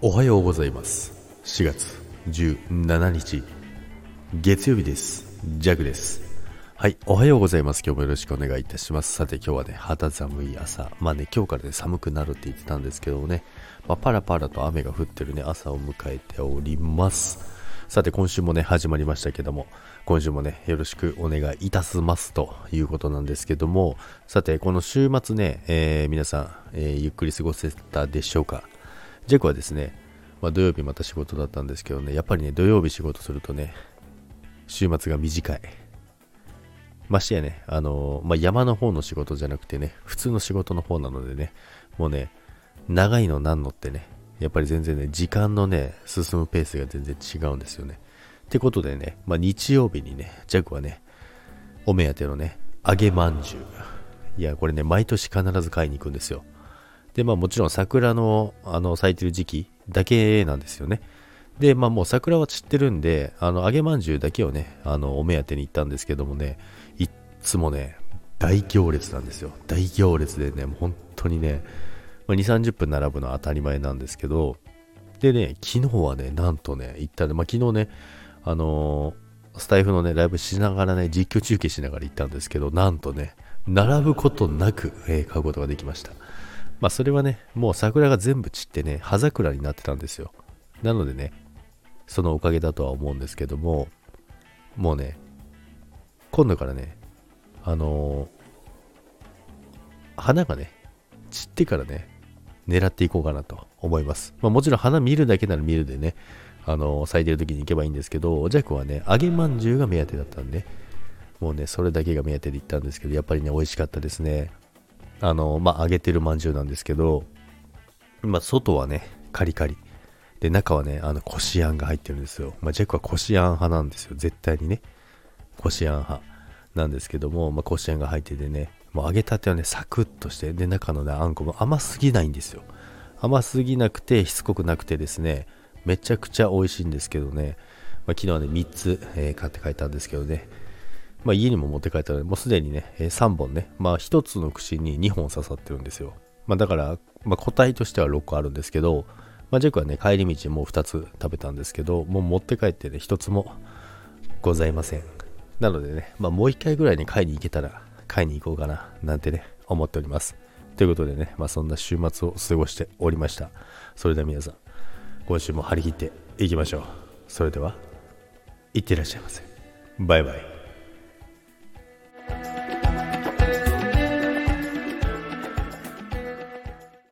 おはようございます。4月17日月曜日です。ジャグです。はいおはようございます。今日もよろしくお願いいたします。さて今日はね肌寒い朝。まあね今日からね寒くなるって言ってたんですけどね、まあ、パラパラと雨が降ってるね朝を迎えております。さて今週もね始まりましたけども今週もねよろしくお願いいたします。ということなんですけども。さてこの週末ね、えー、皆さん、えー、ゆっくり過ごせたでしょうか？ジェクはですね、まあ、土曜日また仕事だったんですけどね、やっぱりね、土曜日仕事するとね、週末が短い。ましてやね、あのー、まあ、山の方の仕事じゃなくてね、普通の仕事の方なのでね、もうね、長いのなんのってね、やっぱり全然ね、時間のね、進むペースが全然違うんですよね。ってことでね、まあ、日曜日にね、ジャックはね、お目当てのね、揚げまんじゅう。いや、これね、毎年必ず買いに行くんですよ。で、まあもちろん桜のあの咲いてる時期だけなんですよね。で、まあもう桜は散ってるんで、あの揚げまんじゅうだけをね、あのお目当てに行ったんですけどもね、いっつもね、大行列なんですよ。大行列でね、もう本当にね、まあ、2、30分並ぶのは当たり前なんですけど、でね、昨日はね、なんとね、行ったんで、まあ昨日ね、あのー、スタイフのね、ライブしながらね、実況中継しながら行ったんですけど、なんとね、並ぶことなく、えー、買うことができました。まあそれはね、もう桜が全部散ってね、葉桜になってたんですよ。なのでね、そのおかげだとは思うんですけども、もうね、今度からね、あのー、花がね、散ってからね、狙っていこうかなと思います。まあもちろん花見るだけなら見るでね、あのー、咲いてる時に行けばいいんですけど、ジャックはね、揚げまんじゅうが目当てだったんで、もうね、それだけが目当てで行ったんですけど、やっぱりね、美味しかったですね。あの、まあ、揚げてるまんじゅうなんですけど、まあ、外はね、カリカリ。で、中はね、あの、こしあんが入ってるんですよ。まあ、ジェックはこしあん派なんですよ。絶対にね。こしあん派なんですけども、まあ、こしあんが入っててね、もう揚げたてはね、サクッとして、で、中のね、あんこも甘すぎないんですよ。甘すぎなくて、しつこくなくてですね、めちゃくちゃ美味しいんですけどね、まあ、昨日はね、3つ、えー、買って帰ったんですけどね、まあ、家にも持って帰ったので、もうすでにね、え、3本ね、まあ1つの串に2本刺さってるんですよ。まあだから、まあ個体としては6個あるんですけど、まあジェクはね、帰り道もう2つ食べたんですけど、もう持って帰ってね、1つもございません。なのでね、まあもう1回ぐらいに買いに行けたら、買いに行こうかな、なんてね、思っております。ということでね、まあそんな週末を過ごしておりました。それでは皆さん、今週も張り切っていきましょう。それでは、いってらっしゃいませ。バイバイ。